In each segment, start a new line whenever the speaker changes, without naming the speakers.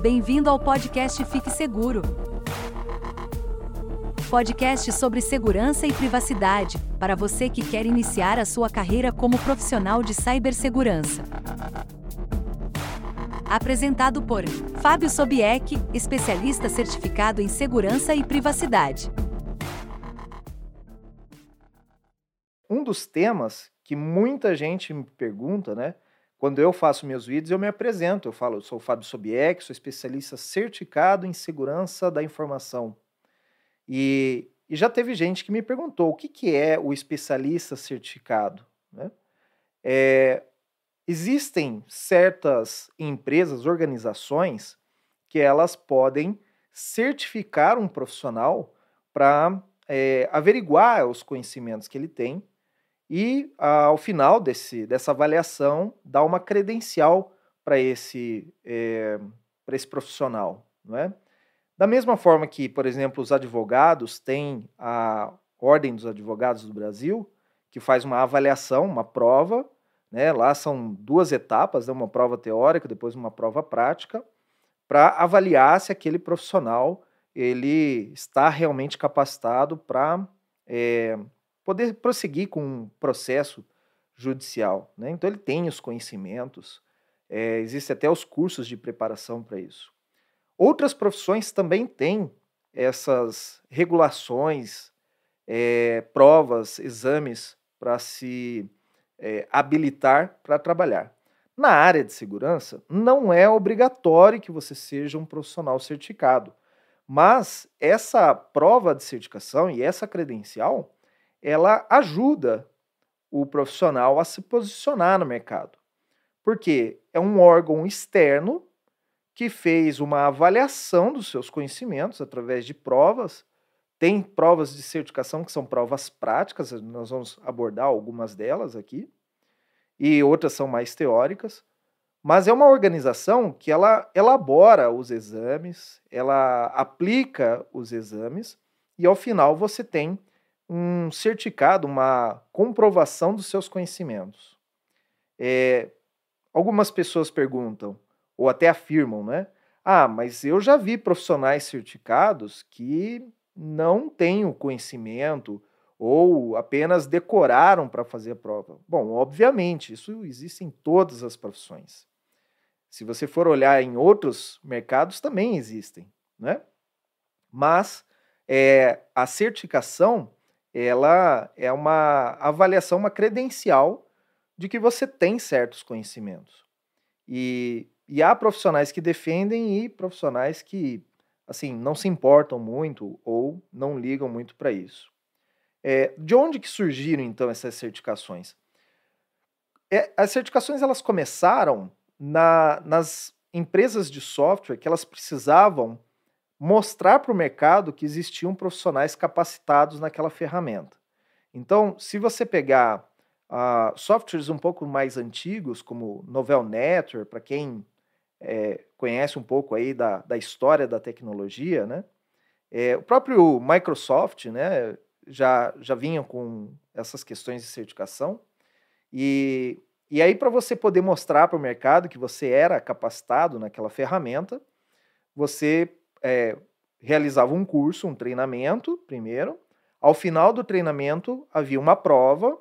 Bem-vindo ao podcast Fique Seguro. Podcast sobre segurança e privacidade, para você que quer iniciar a sua carreira como profissional de cibersegurança. Apresentado por Fábio Sobieck, especialista certificado em segurança e privacidade.
Um dos temas que muita gente me pergunta, né? Quando eu faço meus vídeos, eu me apresento. Eu falo, eu sou o Fábio Sobieck, sou especialista certificado em segurança da informação. E, e já teve gente que me perguntou o que, que é o especialista certificado. Né? É, existem certas empresas, organizações, que elas podem certificar um profissional para é, averiguar os conhecimentos que ele tem e ao final desse, dessa avaliação dar uma credencial para esse, é, esse profissional. Não é? Da mesma forma que, por exemplo, os advogados têm a Ordem dos Advogados do Brasil, que faz uma avaliação, uma prova, né? lá são duas etapas, né? uma prova teórica, depois uma prova prática, para avaliar se aquele profissional ele está realmente capacitado para é, poder prosseguir com um processo judicial. Né? Então, ele tem os conhecimentos, é, existem até os cursos de preparação para isso. Outras profissões também têm essas regulações, é, provas, exames para se é, habilitar para trabalhar. Na área de segurança, não é obrigatório que você seja um profissional certificado, mas essa prova de certificação e essa credencial ela ajuda o profissional a se posicionar no mercado. Porque é um órgão externo que fez uma avaliação dos seus conhecimentos através de provas. Tem provas de certificação que são provas práticas, nós vamos abordar algumas delas aqui, e outras são mais teóricas. Mas é uma organização que ela elabora os exames, ela aplica os exames, e ao final você tem um certificado, uma comprovação dos seus conhecimentos. É, algumas pessoas perguntam, ou até afirmam, né? Ah, mas eu já vi profissionais certificados que não têm o conhecimento ou apenas decoraram para fazer a prova. Bom, obviamente, isso existe em todas as profissões. Se você for olhar em outros mercados, também existem, né? Mas é, a certificação ela é uma avaliação, uma credencial de que você tem certos conhecimentos. E, e há profissionais que defendem e profissionais que assim não se importam muito ou não ligam muito para isso. É, de onde que surgiram então essas certificações? É, as certificações elas começaram na, nas empresas de software que elas precisavam mostrar para o mercado que existiam profissionais capacitados naquela ferramenta. Então, se você pegar uh, softwares um pouco mais antigos, como Novel Network, para quem é, conhece um pouco aí da, da história da tecnologia, né? É, o próprio Microsoft, né, já, já vinha com essas questões de certificação. E, e aí, para você poder mostrar para o mercado que você era capacitado naquela ferramenta, você é, realizava um curso, um treinamento, primeiro. Ao final do treinamento havia uma prova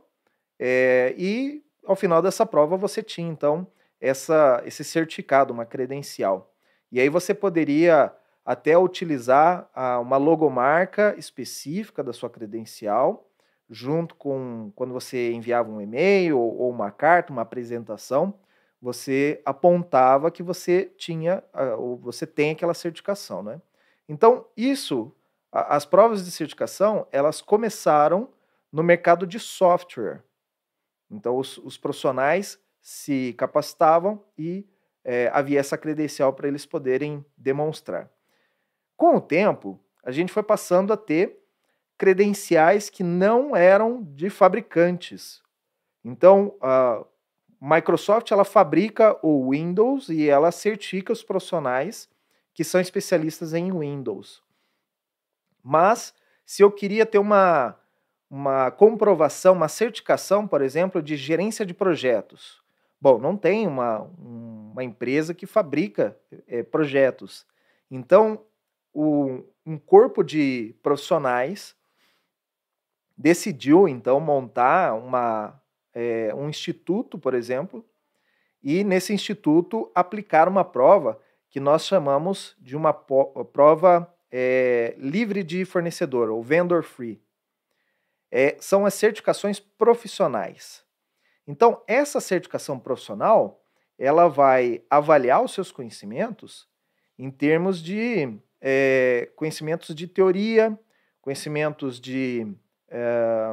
é, e ao final dessa prova você tinha então essa, esse certificado, uma credencial. E aí você poderia até utilizar a, uma logomarca específica da sua credencial, junto com quando você enviava um e-mail ou, ou uma carta, uma apresentação, você apontava que você tinha ou você tem aquela certificação, né? Então, isso, as provas de certificação, elas começaram no mercado de software. Então, os, os profissionais se capacitavam e é, havia essa credencial para eles poderem demonstrar. Com o tempo, a gente foi passando a ter credenciais que não eram de fabricantes. Então, a Microsoft ela fabrica o Windows e ela certifica os profissionais que são especialistas em Windows. Mas, se eu queria ter uma, uma comprovação, uma certificação, por exemplo, de gerência de projetos, Bom, não tem uma, uma empresa que fabrica é, projetos. Então, o, um corpo de profissionais decidiu, então, montar uma, é, um instituto, por exemplo, e nesse instituto aplicar uma prova que nós chamamos de uma prova é, livre de fornecedor, ou vendor free. É, são as certificações profissionais. Então, essa certificação profissional, ela vai avaliar os seus conhecimentos em termos de é, conhecimentos de teoria, conhecimentos de, é,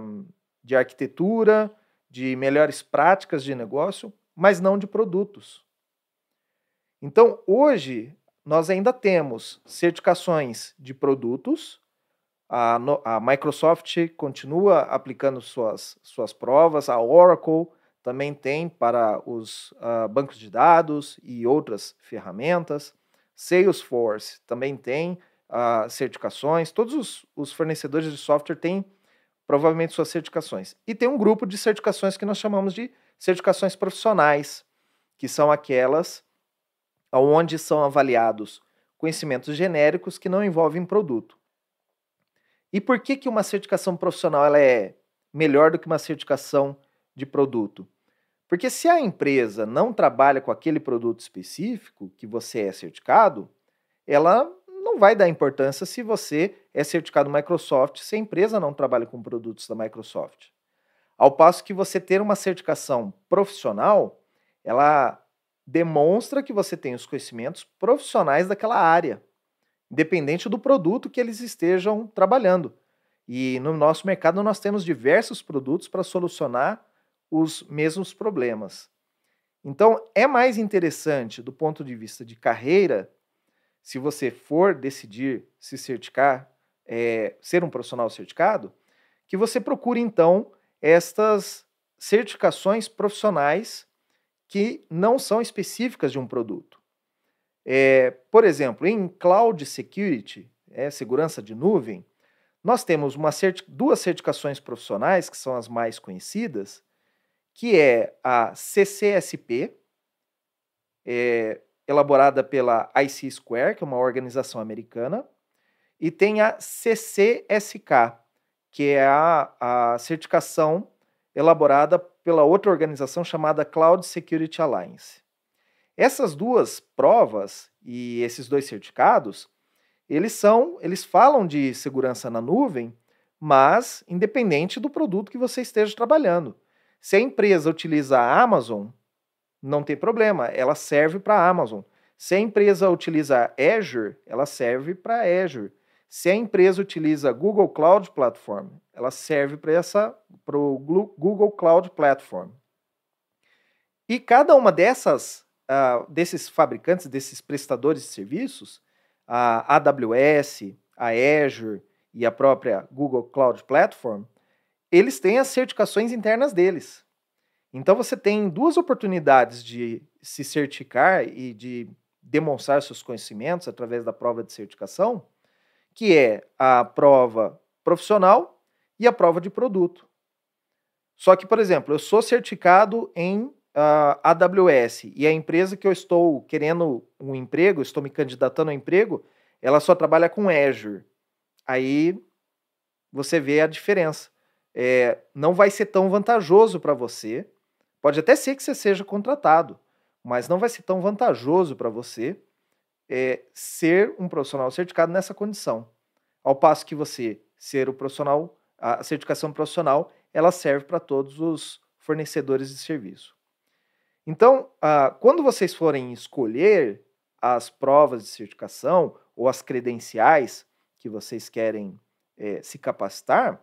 de arquitetura, de melhores práticas de negócio, mas não de produtos. Então, hoje, nós ainda temos certificações de produtos, a, a Microsoft continua aplicando suas, suas provas, a Oracle também tem para os uh, bancos de dados e outras ferramentas. Salesforce também tem uh, certificações. Todos os, os, fornecedores de software têm provavelmente suas certificações. E tem um grupo de certificações que nós chamamos de certificações profissionais, que são aquelas onde são avaliados conhecimentos genéricos que não envolvem produto. E por que, que uma certificação profissional ela é melhor do que uma certificação de produto? Porque se a empresa não trabalha com aquele produto específico que você é certificado, ela não vai dar importância se você é certificado Microsoft, se a empresa não trabalha com produtos da Microsoft. Ao passo que você ter uma certificação profissional, ela demonstra que você tem os conhecimentos profissionais daquela área, independente do produto que eles estejam trabalhando. E no nosso mercado nós temos diversos produtos para solucionar os mesmos problemas. Então, é mais interessante do ponto de vista de carreira, se você for decidir se certificar, é, ser um profissional certificado, que você procure então estas certificações profissionais que não são específicas de um produto. É, por exemplo, em Cloud Security, é, segurança de nuvem, nós temos uma certi duas certificações profissionais, que são as mais conhecidas, que é a CCSP, é, elaborada pela IC Square, que é uma organização americana, e tem a CCSK, que é a, a certificação elaborada pela outra organização chamada Cloud Security Alliance. Essas duas provas e esses dois certificados, eles são, eles falam de segurança na nuvem, mas independente do produto que você esteja trabalhando. Se a empresa utiliza a Amazon, não tem problema, ela serve para a Amazon. Se a empresa utiliza Azure, ela serve para Azure. Se a empresa utiliza Google Cloud Platform, ela serve para essa para o Google Cloud Platform. E cada uma dessas uh, desses fabricantes, desses prestadores de serviços, a AWS, a Azure e a própria Google Cloud Platform, eles têm as certificações internas deles. Então você tem duas oportunidades de se certificar e de demonstrar seus conhecimentos através da prova de certificação, que é a prova profissional e a prova de produto. Só que, por exemplo, eu sou certificado em uh, ah, AWS e a empresa que eu estou querendo um emprego, estou me candidatando a um emprego, ela só trabalha com Azure. Aí você vê a diferença é, não vai ser tão vantajoso para você. Pode até ser que você seja contratado, mas não vai ser tão vantajoso para você é, ser um profissional certificado nessa condição. Ao passo que você ser o profissional, a certificação profissional, ela serve para todos os fornecedores de serviço. Então, ah, quando vocês forem escolher as provas de certificação ou as credenciais que vocês querem é, se capacitar,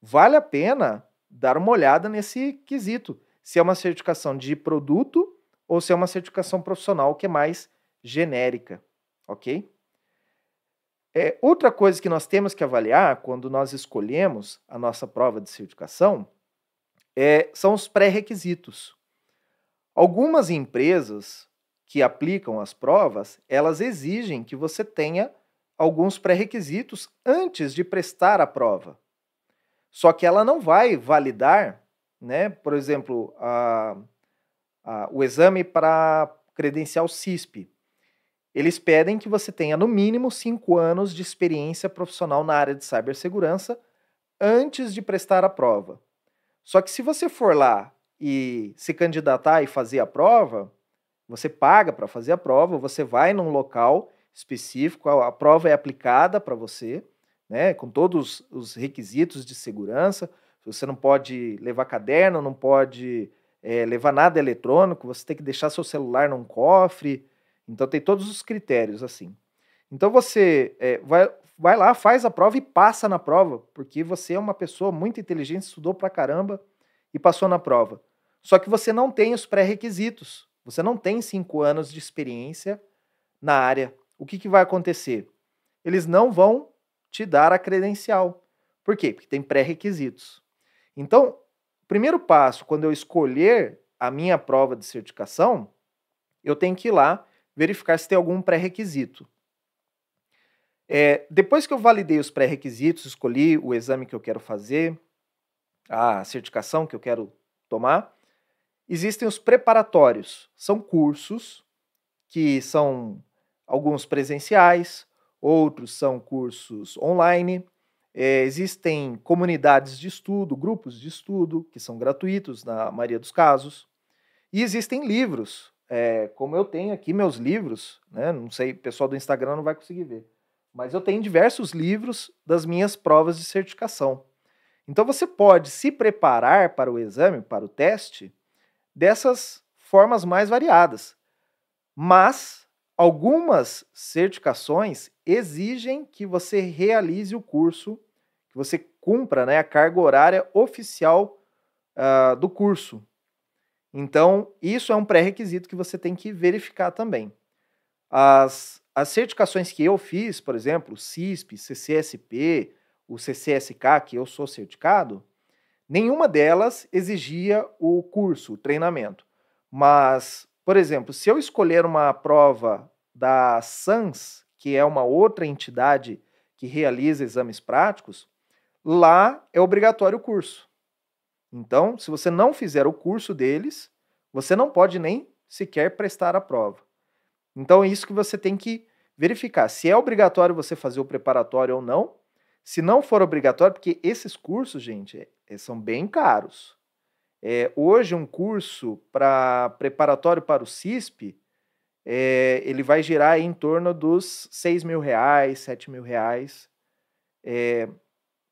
vale a pena dar uma olhada nesse quesito. Se é uma certificação de produto ou se é uma certificação profissional que é mais genérica, ok? É, outra coisa que nós temos que avaliar quando nós escolhemos a nossa prova de certificação é, são os pré-requisitos. Algumas empresas que aplicam as provas, elas exigem que você tenha alguns pré-requisitos antes de prestar a prova. Só que ela não vai validar, né? Por exemplo, a, a, o exame para credencial CISP. Eles pedem que você tenha no mínimo cinco anos de experiência profissional na área de cibersegurança antes de prestar a prova. Só que se você for lá e se candidatar e fazer a prova, você paga para fazer a prova, você vai num local específico, a, prova é aplicada para você, né, com todos os requisitos de segurança. Você não pode levar caderno, não pode é, levar nada eletrônico, você tem que deixar seu celular num cofre. Então tem todos os critérios assim. Então você é, vai, vai lá, faz a prova e passa na prova, porque você é uma pessoa muito inteligente, estudou pra caramba e passou na prova. Só que você não tem os pré-requisitos. Você não tem cinco anos de experiência na área. O que, que vai acontecer? Eles não vão te dar a credencial. Por quê? Porque tem pré-requisitos. Então, primeiro passo, quando eu escolher a minha prova de certificação, eu tenho que ir lá verificar se tem algum pré-requisito. É, depois que eu validei os pré-requisitos, escolhi o exame que eu quero fazer, a certificação que eu quero tomar, existem os preparatórios. São cursos que são alguns presenciais, outros são cursos online. É, existem comunidades de estudo, grupos de estudo, que são gratuitos na maioria dos casos. E existem livros, é, como eu tenho aqui meus livros, né? não sei, o pessoal do Instagram não vai conseguir ver, mas eu tenho diversos livros das minhas provas de certificação. Então você pode se preparar para o exame, para o teste, dessas formas mais variadas. Mas algumas certificações exigem que você realize o curso, que você cumpra né, a carga horária oficial uh, do curso. Então, isso é um pré-requisito que você tem que verificar também. As, as certificações que eu fiz, por exemplo, CISP, CCSP, o CCSK, que eu sou certificado, nenhuma delas exigia o curso, o treinamento. Mas, por exemplo, se eu escolher uma prova da SANS, que é uma outra entidade que realiza exames práticos, lá é obrigatório o curso. Então, se você não fizer o curso deles, você não pode nem sequer prestar a prova. Então, é isso que você tem que verificar. Se é obrigatório você fazer o preparatório ou não. Se não for obrigatório, porque esses cursos, gente, é, são bem caros. É, hoje, um curso para preparatório para o CISP, é, ele vai girar em torno dos 6 mil reais, 7 mil reais. É,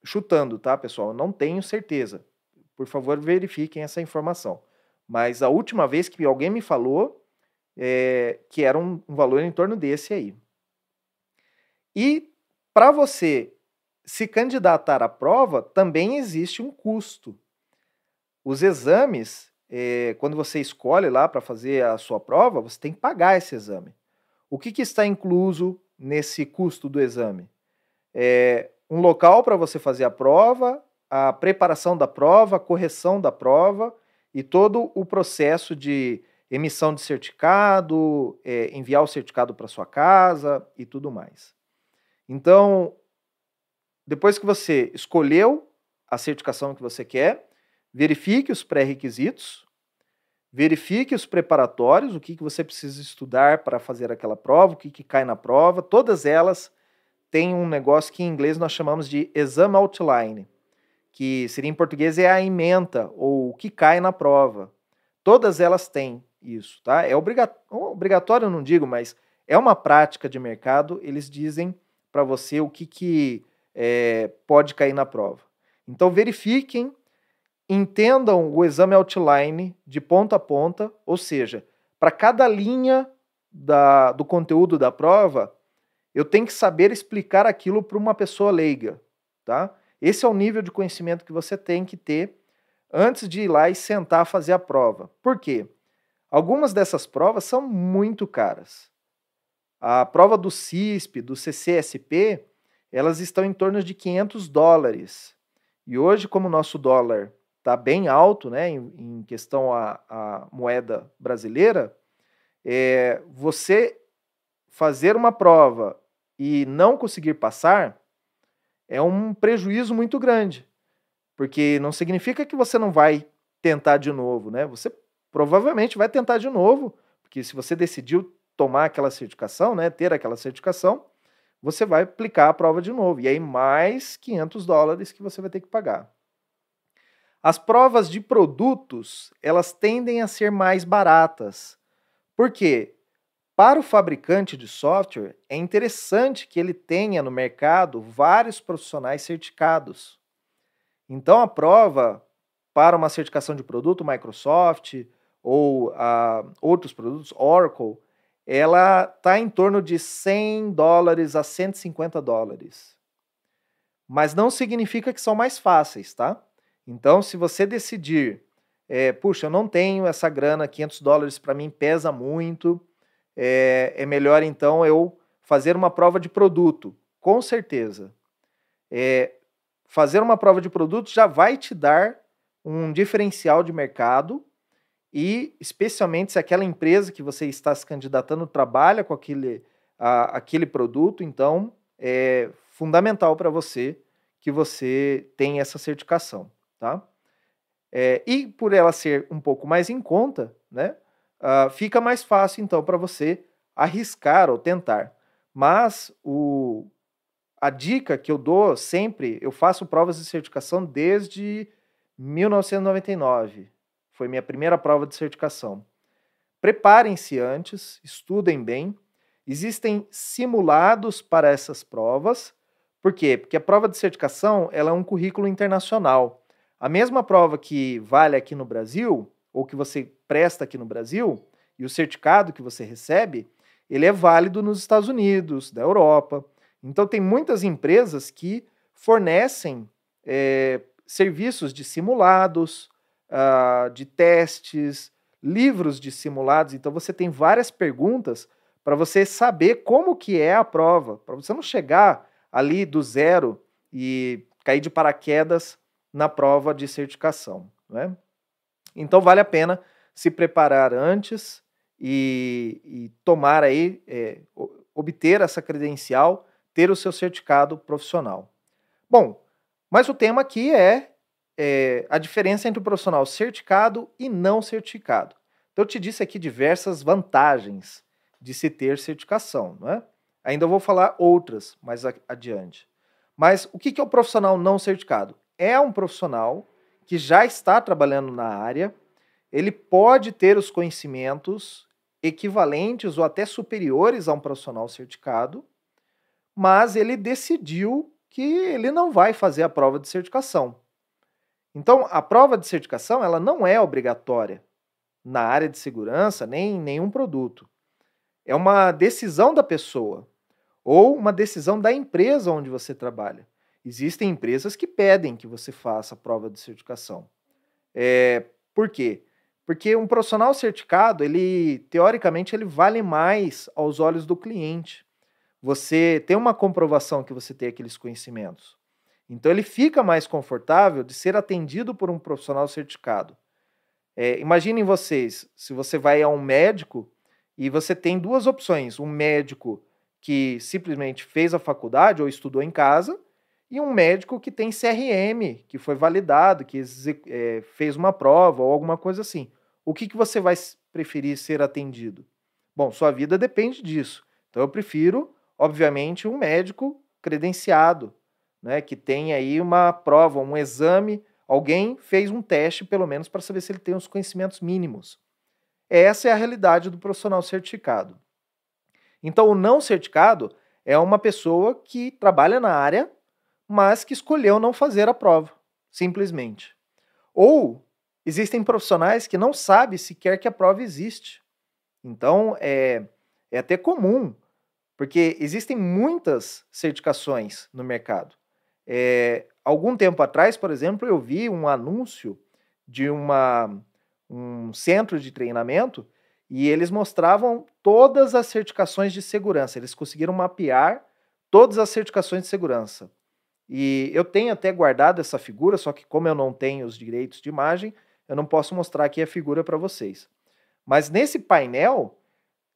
chutando, tá, pessoal? Não tenho certeza por favor, verifiquem essa informação. Mas a última vez que alguém me falou é, que era um, um valor em torno desse aí. E para você se candidatar à prova, também existe um custo. Os exames, é, quando você escolhe lá para fazer a sua prova, você tem que pagar esse exame. O que, que está incluso nesse custo do exame? É um local para você fazer a prova, a preparação da prova, a correção da prova e todo o processo de emissão de certificado, é, enviar o certificado para sua casa e tudo mais. Então, depois que você escolheu a certificação que você quer, verifique os pré-requisitos, verifique os preparatórios, o que, que você precisa estudar para fazer aquela prova, o que, que cai na prova, todas elas têm um negócio que em inglês nós chamamos de exam outline que seria em português é a ementa ou o que cai na prova. Todas elas têm isso, tá? É obrigatório, não digo, mas é uma prática de mercado. Eles dizem para você o que, que é, pode cair na prova. Então verifiquem, entendam o exame outline de ponta a ponta, ou seja, para cada linha da, do conteúdo da prova, eu tenho que saber explicar aquilo para uma pessoa leiga, tá? Esse é o nível de conhecimento que você tem que ter antes de ir lá e sentar fazer a prova. Por quê? Algumas dessas provas são muito caras. A prova do CISP, do CCSP, elas estão em torno de 500 dólares. E hoje, como o nosso dólar está bem alto, né, em, em questão à, à, moeda brasileira, é, você fazer uma prova e não conseguir passar, é um prejuízo muito grande, porque não significa que você não vai tentar de novo, né? Você provavelmente vai tentar de novo, porque se você decidiu tomar aquela certificação, né, ter aquela certificação, você vai aplicar a prova de novo. E aí mais 500 dólares que você vai ter que pagar. As provas de produtos, elas tendem a ser mais baratas. Por quê? Para o fabricante de software, é interessante que ele tenha no mercado vários profissionais certificados. Então, a prova para uma certificação de produto Microsoft ou uh, outros produtos, Oracle, ela está em torno de 100 dólares a 150 dólares. Mas não significa que são mais fáceis, tá? Então, se você decidir, é, puxa, eu não tenho essa grana, 500 dólares para mim pesa muito, é, é, melhor então eu fazer uma prova de produto, com certeza. É, fazer uma prova de produto já vai te dar um diferencial de mercado e especialmente se aquela empresa que você está se candidatando trabalha com aquele, a, aquele produto, então é fundamental para você que você tenha essa certificação, tá? É, e por ela ser um pouco mais em conta, né, uh, fica mais fácil então para você arriscar ou tentar. Mas o, a dica que eu dou sempre, eu faço provas de certificação desde 1999. Foi minha primeira prova de certificação. Preparem-se antes, estudem bem. Existem simulados para essas provas. Por quê? Porque a prova de certificação ela é um currículo internacional. A mesma prova que vale aqui no Brasil, ou que você presta aqui no Brasil, e o certificado que você recebe, ele é válido nos Estados Unidos, da Europa. Então, tem muitas empresas que fornecem é, serviços de simulados, uh, de testes, livros de simulados. Então você tem várias perguntas para você saber como que é a prova, para você não chegar ali do zero e cair de paraquedas na prova de certificação. Né? Então vale a pena se preparar antes e, e tomar aí, é, obter essa credencial, ter o seu certificado profissional. Bom, mas o tema aqui é é, a diferença entre o profissional certificado e não certificado. Então, eu te disse aqui diversas vantagens de se ter certificação, não é? Ainda vou falar outras mais adiante. Mas o que é o profissional não certificado? É um profissional que já está trabalhando na área, ele pode ter os conhecimentos equivalentes ou até superiores a um profissional certificado, mas ele decidiu que ele não vai fazer a prova de certificação. Então, a prova de certificação ela não é obrigatória na área de segurança nem em nenhum produto. É uma decisão da pessoa ou uma decisão da empresa onde você trabalha. Existem empresas que pedem que você faça a prova de certificação. É, por quê? Porque um profissional certificado, ele teoricamente ele vale mais aos olhos do cliente. Você tem uma comprovação que você tem aqueles conhecimentos. Então ele fica mais confortável de ser atendido por um profissional certificado. É, imaginem vocês, se você vai a um médico e você tem duas opções: um médico que simplesmente fez a faculdade ou estudou em casa, e um médico que tem CRM, que foi validado, que é, fez uma prova ou alguma coisa assim. O que, que você vai preferir ser atendido? Bom, sua vida depende disso. Então eu prefiro, obviamente, um médico credenciado, né, que tem aí uma prova, um exame, alguém fez um teste, pelo menos, para saber se ele tem os conhecimentos mínimos. Essa é a realidade do profissional certificado. Então, o não certificado é uma pessoa que trabalha na área, mas que escolheu não fazer a prova, simplesmente. Ou existem profissionais que não sabem sequer que a prova existe. Então, é, é até comum, porque existem muitas certificações no mercado. É, algum tempo atrás, por exemplo, eu vi um anúncio de uma, um centro de treinamento e eles mostravam todas as certificações de segurança. Eles conseguiram mapear todas as certificações de segurança. E eu tenho até guardado essa figura, só que como eu não tenho os direitos de imagem, eu não posso mostrar aqui a figura para vocês. Mas nesse painel,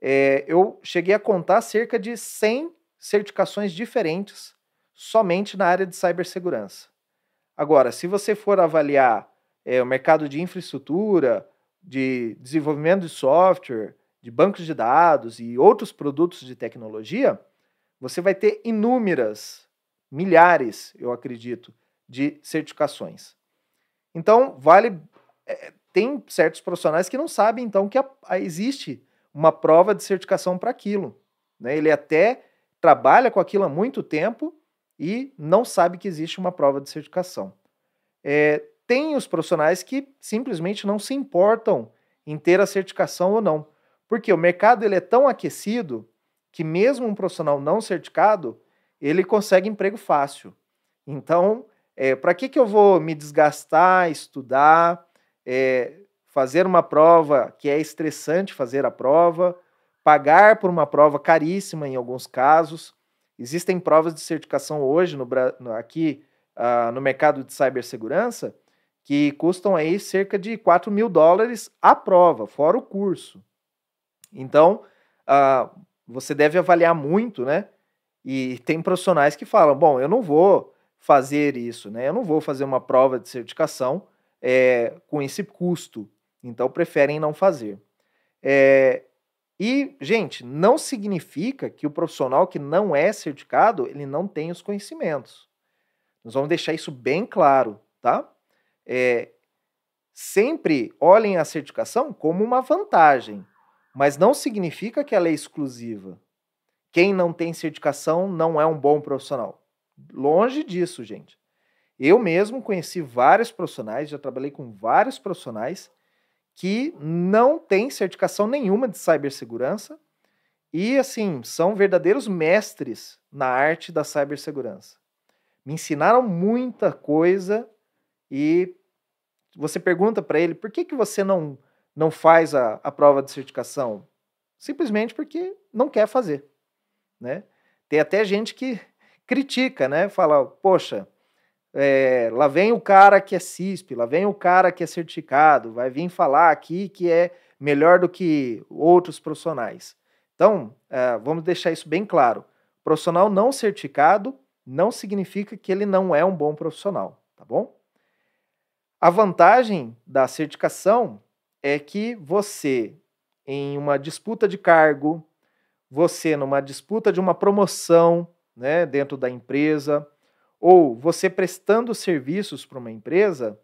é, eu cheguei a contar cerca de 100 certificações diferentes somente na área de cibersegurança. Agora, se você for avaliar é, o mercado de infraestrutura, de desenvolvimento de software, de bancos de dados e outros produtos de tecnologia, você vai ter inúmeras, milhares, eu acredito, de certificações. Então, vale. É, tem certos profissionais que não sabem, então, que a, a existe uma prova de certificação para aquilo. Né? Ele até trabalha com aquilo há muito tempo e não sabe que existe uma prova de certificação. É, tem os profissionais que simplesmente não se importam em ter a certificação ou não. Porque o mercado ele é tão aquecido que mesmo um profissional não certificado, ele consegue emprego fácil. Então, é, para que, que eu vou me desgastar, estudar, é, fazer uma prova que é estressante fazer a prova, pagar por uma prova caríssima em alguns casos. Existem provas de certificação hoje no, aqui uh, no mercado de cibersegurança que custam aí cerca de 4 mil dólares a prova, fora o curso. Então, uh, você deve avaliar muito, né? E tem profissionais que falam: bom, eu não vou fazer isso, né? Eu não vou fazer uma prova de certificação é, com esse custo. Então, preferem não fazer. É, e, gente, não significa que o profissional que não é certificado, ele não tem os conhecimentos. Nós vamos deixar isso bem claro, tá? É, sempre olhem a certificação como uma vantagem, mas não significa que ela é exclusiva. Quem não tem certificação não é um bom profissional. Longe disso, gente. Eu mesmo conheci vários profissionais, já trabalhei com vários profissionais que não têm certificação nenhuma de cibersegurança e, assim, são verdadeiros mestres na arte da cibersegurança. Me ensinaram muita coisa e você pergunta para ele por que, que você não, não faz a, a prova de certificação? Simplesmente porque não quer fazer. Né? Tem até gente que critica, né? Fala, poxa, é, lá vem o cara que é CISP, lá vem o cara que é certificado, vai vir falar aqui que é melhor do que outros profissionais. Então, é, vamos deixar isso bem claro. Profissional não certificado não significa que ele não é um bom profissional, tá bom? A vantagem da certificação é que você, em uma disputa de cargo, você numa disputa de uma promoção né, dentro da empresa, ou você prestando serviços para uma empresa,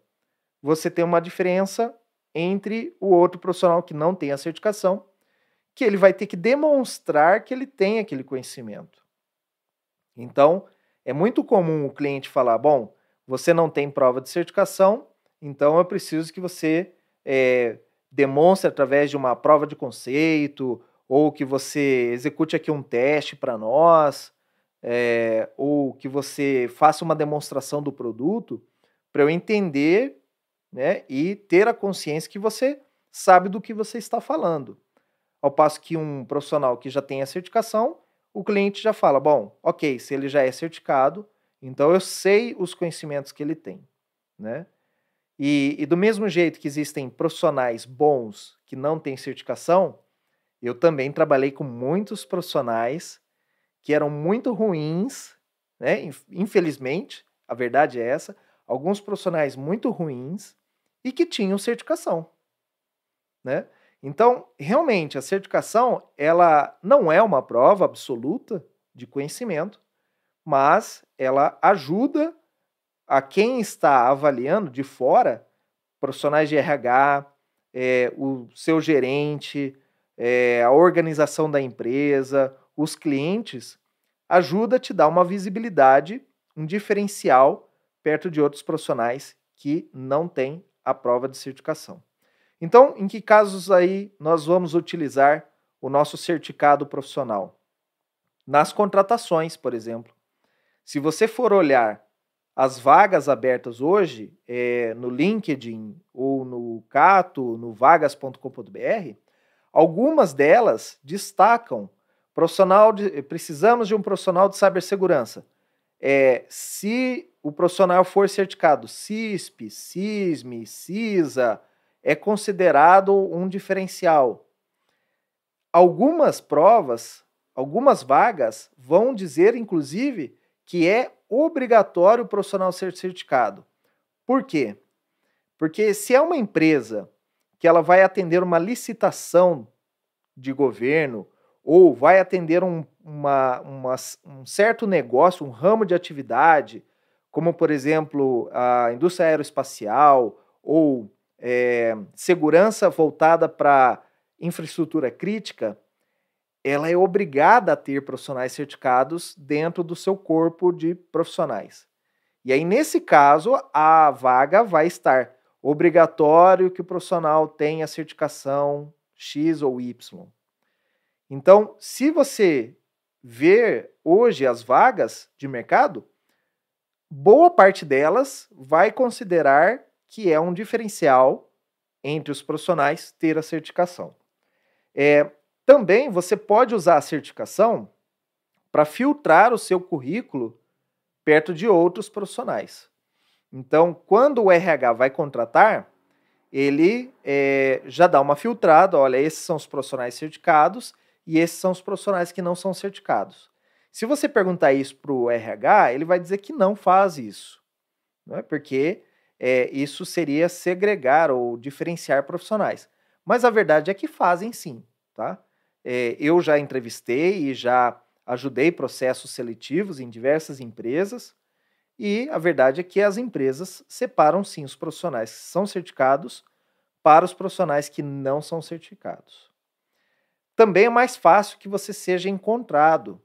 você tem uma diferença entre o outro profissional que não tem a certificação, que ele vai ter que demonstrar que ele tem aquele conhecimento. Então, é muito comum o cliente falar: bom, você não tem prova de certificação, então eu preciso que você é, demonstre através de uma prova de conceito ou que você execute aqui um teste para nós é, ou que você faça uma demonstração do produto para eu entender né, e ter a consciência que você sabe do que você está falando. Ao passo que um profissional que já tem a certificação, o cliente já fala: bom, ok, se ele já é certificado, então eu sei os conhecimentos que ele tem. Né? E, e do mesmo jeito que existem profissionais bons que não têm certificação, eu também trabalhei com muitos profissionais que eram muito ruins, né? Infelizmente, a verdade é essa, alguns profissionais muito ruins e que tinham certificação, né? Então, realmente, a certificação, ela não é uma prova absoluta de conhecimento, mas ela ajuda a quem está avaliando de fora, profissionais de RH, é, o seu gerente, é, a organização da empresa, os clientes, ajuda a te dar uma visibilidade, um diferencial perto de outros profissionais que não têm a prova de certificação. Então, em que casos aí nós vamos utilizar o nosso certificado profissional? Nas contratações, por exemplo. Se você for olhar as vagas abertas hoje é, no LinkedIn ou no Cato, no vagas.com.br, algumas delas destacam Profissional de, precisamos de um profissional de cibersegurança. É, se o profissional for certificado CISP, CISM, CISA, é considerado um diferencial. Algumas provas, algumas vagas vão dizer, inclusive, que é obrigatório o profissional ser certificado. Por quê? Porque se é uma empresa que ela vai atender uma licitação de governo ou vai atender um, uma, uma, um certo negócio, um ramo de atividade, como, por exemplo, a indústria aeroespacial ou é, segurança voltada para infraestrutura crítica, ela é obrigada a ter profissionais certificados dentro do seu corpo de profissionais. E aí, nesse caso, a vaga vai estar obrigatório que o profissional tenha certificação X ou Y. Então, se você ver hoje as vagas de mercado, boa parte delas vai considerar que é um diferencial entre os profissionais ter a certificação. É, também você pode usar a certificação para filtrar o seu currículo perto de outros profissionais. Então, quando o RH vai contratar, ele é, já dá uma filtrada, olha, esses são os profissionais certificados e esses são os profissionais que não são certificados. Se você perguntar isso para o RH, ele vai dizer que não faz isso, né? porque é, isso seria segregar ou diferenciar profissionais. Mas a verdade é que fazem sim, tá? É, eu já entrevistei e já ajudei processos seletivos em diversas empresas, e a verdade é que as empresas separam sim os profissionais que são certificados para os profissionais que não são certificados. Também é mais fácil que você seja encontrado.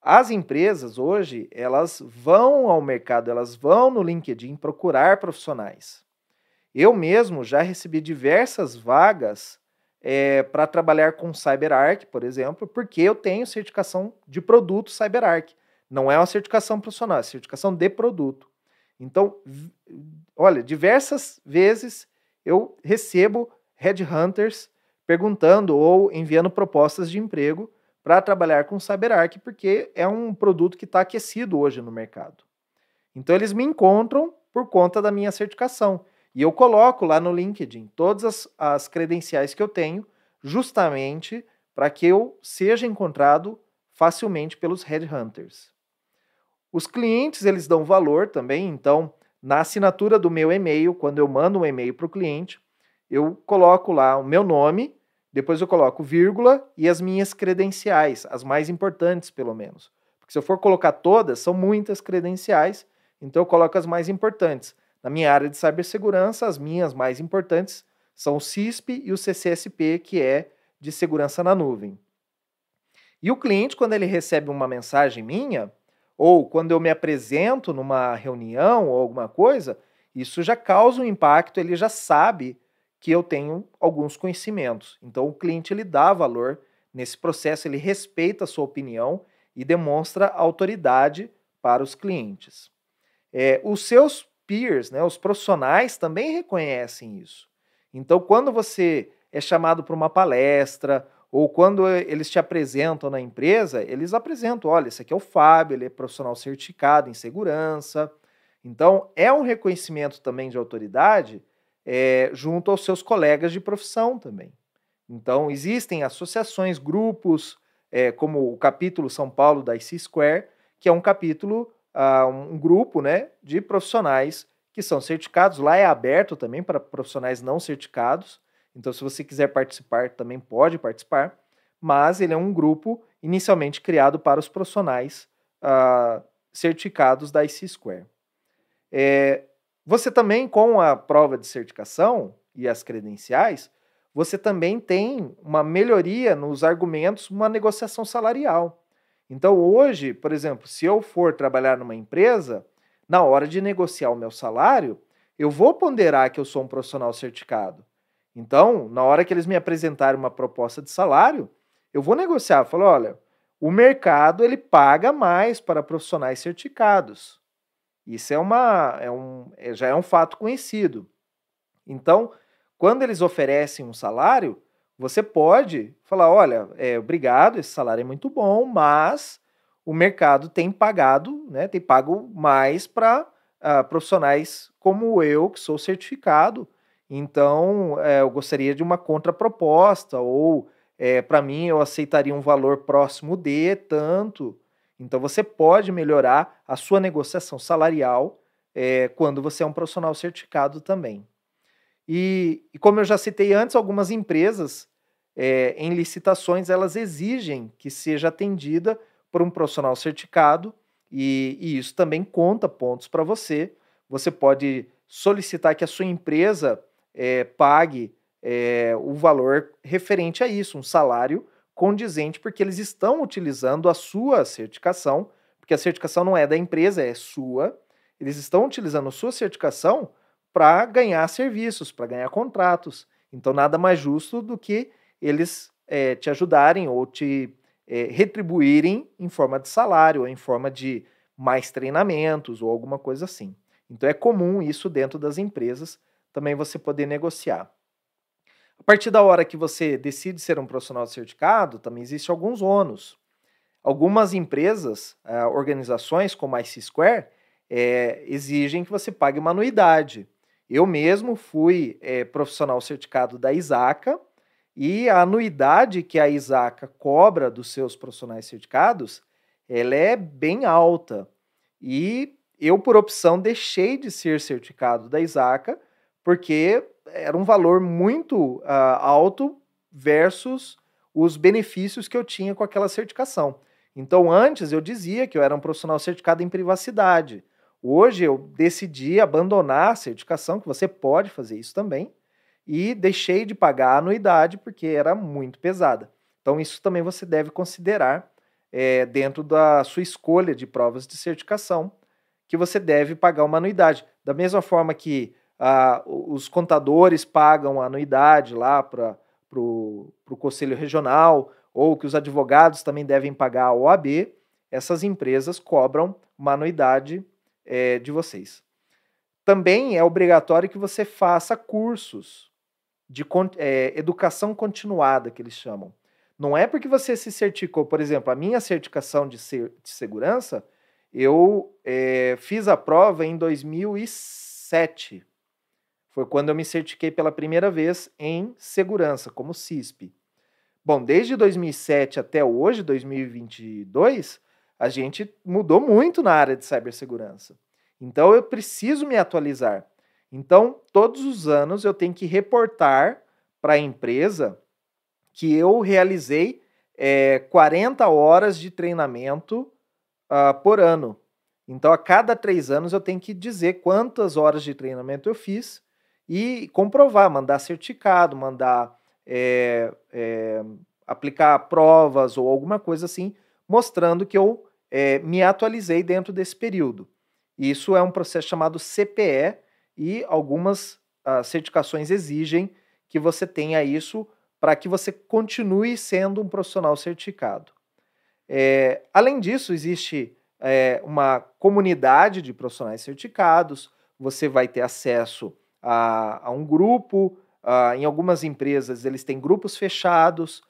As empresas hoje, elas vão ao mercado, elas vão no LinkedIn procurar profissionais. Eu mesmo já recebi diversas vagas é, para trabalhar com CyberArk, por exemplo, porque eu tenho certificação de produto CyberArk. Não é uma certificação profissional, é certificação de produto. Então, olha, diversas vezes eu recebo headhunters perguntando ou enviando propostas de emprego para trabalhar com CyberArk, porque é um produto que está aquecido hoje no mercado. Então, eles me encontram por conta da minha certificação. E eu coloco lá no LinkedIn todas as, as credenciais que eu tenho, justamente para que eu seja encontrado facilmente pelos headhunters. Os clientes eles dão valor também, então na assinatura do meu e-mail, quando eu mando um e-mail para o cliente, eu coloco lá o meu nome, depois eu coloco vírgula e as minhas credenciais, as mais importantes pelo menos. Porque se eu for colocar todas, são muitas credenciais, então eu coloco as mais importantes. Na minha área de cibersegurança, as minhas mais importantes são o CISP e o CCSP, que é de segurança na nuvem. E o cliente, quando ele recebe uma mensagem minha, ou quando eu me apresento numa reunião ou alguma coisa, isso já causa um impacto, ele já sabe que eu tenho alguns conhecimentos. Então o cliente ele dá valor nesse processo, ele respeita a sua opinião e demonstra autoridade para os clientes. É, os seus peers, né, os profissionais também reconhecem isso. Então, quando você é chamado para uma palestra ou quando eles te apresentam na empresa, eles apresentam, olha, esse aqui é o Fábio, ele é profissional certificado em segurança. Então, é um reconhecimento também de autoridade é, junto aos seus colegas de profissão também. Então, existem associações, grupos, é, como o capítulo São Paulo da IC Square, que é um capítulo uh, um grupo né, de profissionais que são certificados. Lá é aberto também para profissionais não certificados. Então, se você quiser participar, também pode participar. Mas ele é um grupo inicialmente criado para os profissionais uh, certificados da IC Square. É, você também, com a prova de certificação e as credenciais, você também tem uma melhoria nos argumentos, uma negociação salarial. Então, hoje, por exemplo, se eu for trabalhar numa empresa, na hora de negociar o meu salário, eu vou ponderar que eu sou um profissional certificado. Então, na hora que eles me apresentarem uma proposta de salário, eu vou negociar, falo, olha, o mercado ele paga mais para profissionais certificados. Isso é uma, é um, é, já é um fato conhecido. Então, quando eles oferecem um salário, você pode falar: olha, é, obrigado, esse salário é muito bom, mas o mercado tem pagado, né, tem pago mais para uh, profissionais como eu, que sou certificado. Então, é, eu gostaria de uma contraproposta, ou é, para mim eu aceitaria um valor próximo de tanto. Então, você pode melhorar a sua negociação salarial é, quando você é um profissional certificado também. E, e como eu já citei antes, algumas empresas em licitações elas exigem que seja atendida por um profissional certificado e, e isso também conta pontos para você. Você pode solicitar que a sua empresa é, pague é, o valor referente a isso, um salário condizente, porque eles estão utilizando a sua certificação, porque a certificação não é da empresa, é sua. Eles estão utilizando a sua certificação para ganhar serviços, para ganhar contratos. Então, nada mais justo do que eles é, te ajudarem ou te é, retribuírem em forma de salário, ou em forma de mais treinamentos ou alguma coisa assim. Então, é comum isso dentro das empresas também você poder negociar. A partir da hora que você decide ser um profissional certificado, também existe alguns ônus. Algumas empresas, uh, organizações como a IC Square, é, exigem que você pague uma anuidade. Eu mesmo fui é, profissional certificado da ISACA e a anuidade que a ISACA cobra dos seus profissionais certificados, ela é bem alta. E eu, por opção, deixei de ser certificado da ISACA porque era um valor muito uh, alto versus os benefícios que eu tinha com aquela certificação. Então, antes eu dizia que eu era um profissional certificado em privacidade. Hoje eu decidi abandonar a certificação, que você pode fazer isso também, e deixei de pagar a anuidade porque era muito pesada. Então, isso também você deve considerar é, dentro da sua escolha de provas de certificação, que você deve pagar uma anuidade. Da mesma forma que ah, os contadores pagam a anuidade lá para o Conselho Regional, ou que os advogados também devem pagar a OAB, essas empresas cobram uma anuidade é, de vocês. Também é obrigatório que você faça cursos de é, educação continuada, que eles chamam. Não é porque você se certificou, por exemplo, a minha certificação de, ser, de segurança, eu é, fiz a prova em 2007. Foi quando eu me certifiquei pela primeira vez em segurança, como CISP. Bom, desde 2007 até hoje, 2022, a gente mudou muito na área de cibersegurança. Então eu preciso me atualizar. Então, todos os anos eu tenho que reportar para a empresa que eu realizei é, 40 horas de treinamento uh, por ano. Então, a cada três anos eu tenho que dizer quantas horas de treinamento eu fiz e comprovar, mandar certificado, mandar é, é, aplicar provas ou alguma coisa assim, mostrando que eu é, me atualizei dentro desse período. Isso é um processo chamado CPE e algumas uh, certificações exigem que você tenha isso para que você continue sendo um profissional certificado. É, além disso, existe é, uma comunidade de profissionais certificados, você vai ter acesso a, a um grupo. em algumas empresas, eles têm grupos fechados,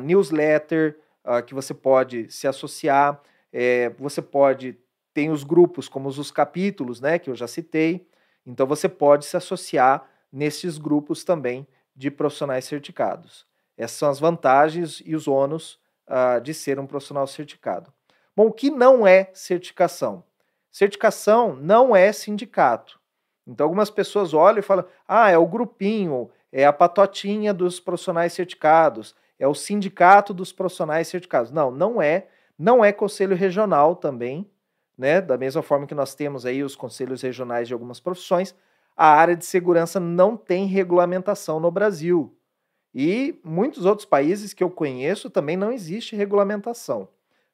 newsletter, que você pode se associar. É, você pode tem os grupos como os capítulos, né, que eu já citei. Então você pode se associar nesses grupos também de profissionais certificados. Essas são as vantagens e os ônus uh, de ser um profissional certificado. Bom, o que não é certificação? Certificação não é sindicato. Então, algumas pessoas olham e falam: ah, é o grupinho, é a patotinha dos profissionais certificados, é o sindicato dos profissionais certificados. Não, não é. Não é conselho regional também, né? Da mesma forma que nós temos aí os conselhos regionais de algumas profissões, a área de segurança não tem regulamentação no Brasil. E muitos outros países que eu conheço também não existe regulamentação.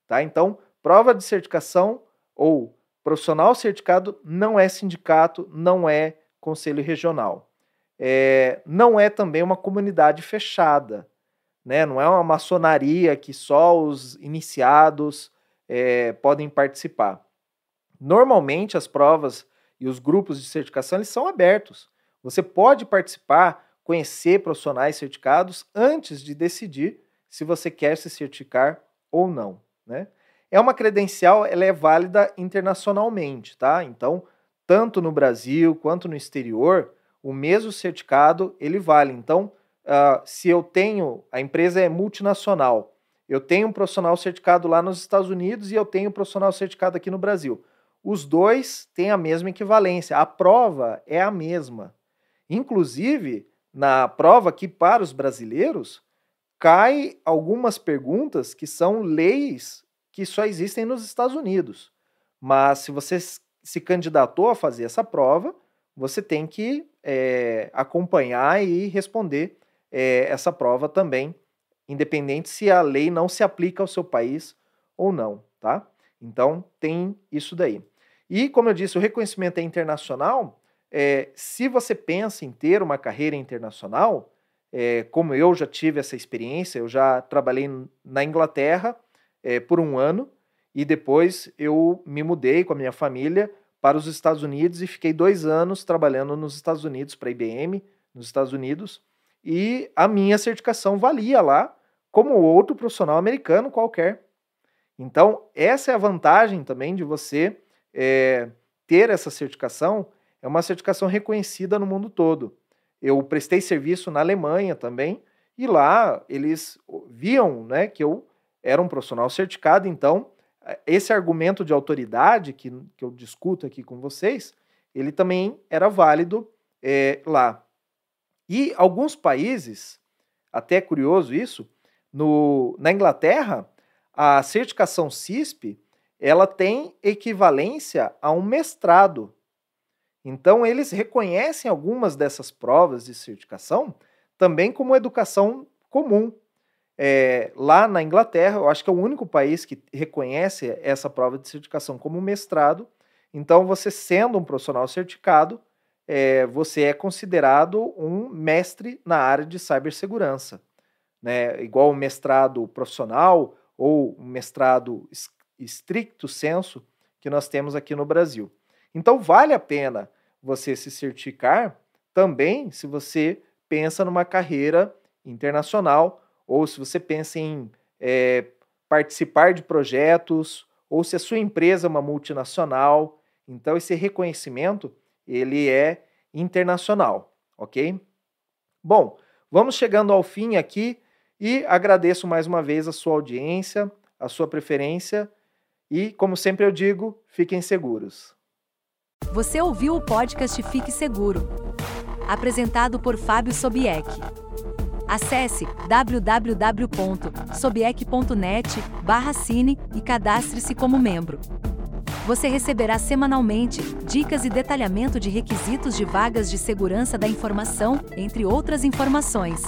Tá? Então, prova de certificação ou Profissional certificado não é sindicato, não é conselho regional. É, não é também uma comunidade fechada, né? não é uma maçonaria que só os iniciados é, podem participar. Normalmente as provas e os grupos de certificação eles são abertos. Você pode participar, conhecer profissionais certificados antes de decidir se você quer se certificar ou não. Né? É uma credencial, ela é válida internacionalmente, tá? Então, tanto no Brasil quanto no exterior, o mesmo certificado ele vale. Então, uh, se eu tenho, a empresa é multinacional, eu tenho um profissional certificado lá nos Estados Unidos e eu tenho um profissional certificado aqui no Brasil. Os dois têm a mesma equivalência, a prova é a mesma. Inclusive, na prova aqui para os brasileiros, cai algumas perguntas que são leis que só existem nos Estados Unidos. Mas se você se candidatou a fazer essa prova, você tem que é, acompanhar e responder é, essa prova também, independente se a lei não se aplica ao seu país ou não, tá? Então tem isso daí. E como eu disse, o reconhecimento é internacional. É, se você pensa em ter uma carreira internacional, é, como eu já tive essa experiência, eu já trabalhei na Inglaterra é, por um ano e depois eu me mudei com a minha família para os Estados Unidos e fiquei dois anos trabalhando nos Estados Unidos para a IBM, nos Estados Unidos, e a minha certificação valia lá como outro profissional americano qualquer. Então, essa é a vantagem também de você é, ter essa certificação, é uma certificação reconhecida no mundo todo. Eu prestei serviço na Alemanha também, e lá eles viam né, que eu era um profissional certificado, então esse argumento de autoridade que, que eu discuto aqui com vocês, ele também era válido é, lá. E alguns países, até é curioso isso, no, na Inglaterra, a certificação CISP ela tem equivalência a um mestrado. Então, eles reconhecem algumas dessas provas de certificação também como educação comum. É, lá na Inglaterra, eu acho que é o único país que reconhece essa prova de certificação como mestrado. Então, você sendo um profissional certificado, é, você é considerado um mestre na área de cibersegurança. Né? Igual o mestrado profissional ou mestrado estricto senso que nós temos aqui no Brasil. Então, vale a pena você se certificar também se você pensa numa carreira internacional ou se você pensa em é, participar de projetos, ou se a sua empresa é uma multinacional. Então, esse reconhecimento ele é internacional, ok? Bom, vamos chegando ao fim aqui e agradeço mais uma vez a sua audiência, a sua preferência e, como sempre eu digo, fiquem seguros.
Você ouviu o podcast Fique Seguro, apresentado por Fábio Sobieck. Acesse www.sobiec.net/cine e cadastre-se como membro. Você receberá semanalmente dicas e detalhamento de requisitos de vagas de segurança da informação, entre outras informações.